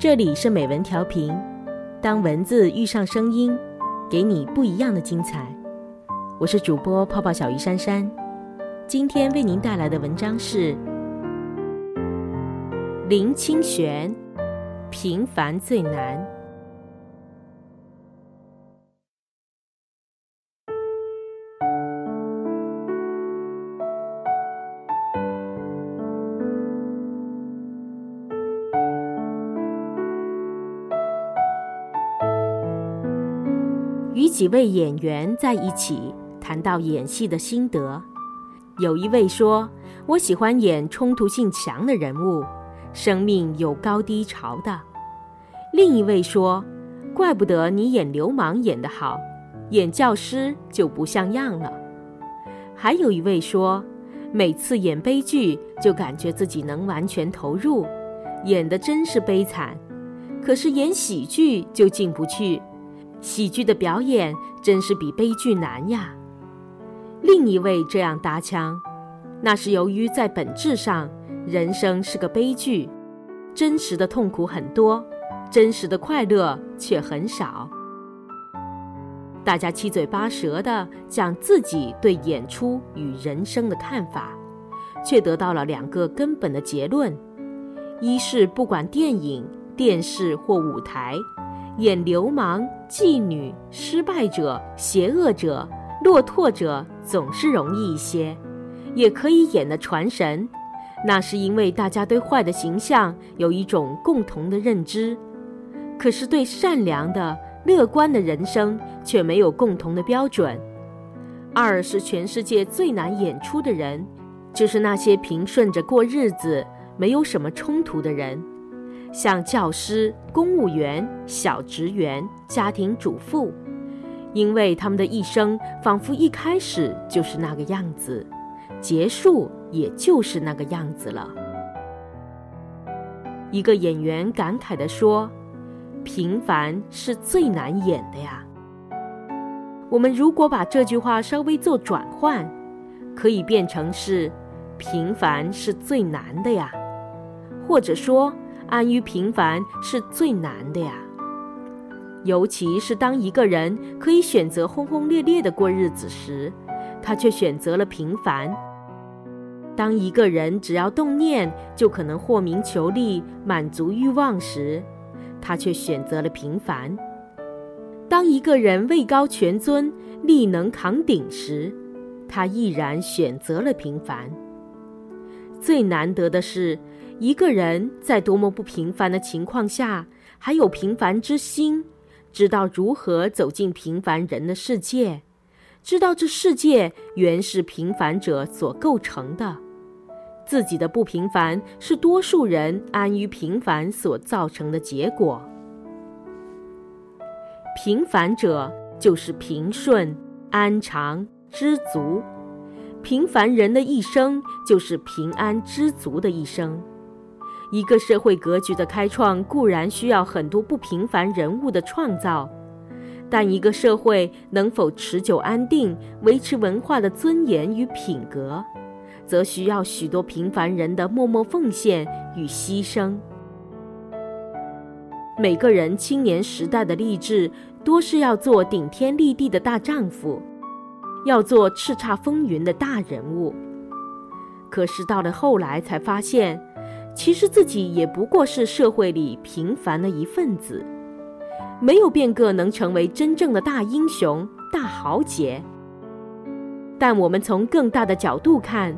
这里是美文调频，当文字遇上声音，给你不一样的精彩。我是主播泡泡小鱼珊珊，今天为您带来的文章是林清玄《平凡最难》。与几位演员在一起谈到演戏的心得，有一位说：“我喜欢演冲突性强的人物，生命有高低潮的。”另一位说：“怪不得你演流氓演得好，演教师就不像样了。”还有一位说：“每次演悲剧就感觉自己能完全投入，演的真是悲惨；可是演喜剧就进不去。”喜剧的表演真是比悲剧难呀。另一位这样搭腔，那是由于在本质上，人生是个悲剧，真实的痛苦很多，真实的快乐却很少。大家七嘴八舌地讲自己对演出与人生的看法，却得到了两个根本的结论：一是不管电影、电视或舞台。演流氓、妓女、失败者、邪恶者、落拓者总是容易一些，也可以演的传神。那是因为大家对坏的形象有一种共同的认知，可是对善良的、乐观的人生却没有共同的标准。二是全世界最难演出的人，就是那些平顺着过日子、没有什么冲突的人。像教师、公务员、小职员、家庭主妇，因为他们的一生仿佛一开始就是那个样子，结束也就是那个样子了。一个演员感慨地说：“平凡是最难演的呀。”我们如果把这句话稍微做转换，可以变成是：“平凡是最难的呀。”或者说。安于平凡是最难的呀，尤其是当一个人可以选择轰轰烈烈的过日子时，他却选择了平凡；当一个人只要动念就可能获名求利、满足欲望时，他却选择了平凡；当一个人位高权尊、力能扛鼎时，他毅然选择了平凡。最难得的是。一个人在多么不平凡的情况下，还有平凡之心，知道如何走进平凡人的世界，知道这世界原是平凡者所构成的，自己的不平凡是多数人安于平凡所造成的结果。平凡者就是平顺、安常、知足，平凡人的一生就是平安知足的一生。一个社会格局的开创固然需要很多不平凡人物的创造，但一个社会能否持久安定、维持文化的尊严与品格，则需要许多平凡人的默默奉献与牺牲。每个人青年时代的励志，多是要做顶天立地的大丈夫，要做叱咤风云的大人物。可是到了后来，才发现。其实自己也不过是社会里平凡的一份子，没有变个能成为真正的大英雄、大豪杰。但我们从更大的角度看，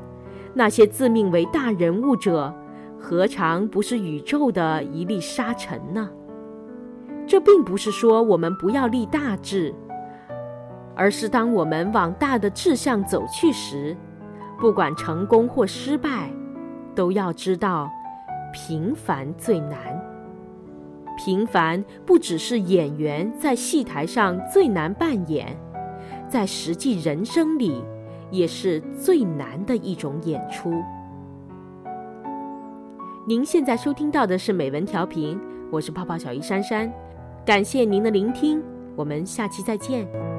那些自命为大人物者，何尝不是宇宙的一粒沙尘呢？这并不是说我们不要立大志，而是当我们往大的志向走去时，不管成功或失败，都要知道。平凡最难。平凡不只是演员在戏台上最难扮演，在实际人生里也是最难的一种演出。您现在收听到的是美文调频，我是泡泡小鱼珊珊，感谢您的聆听，我们下期再见。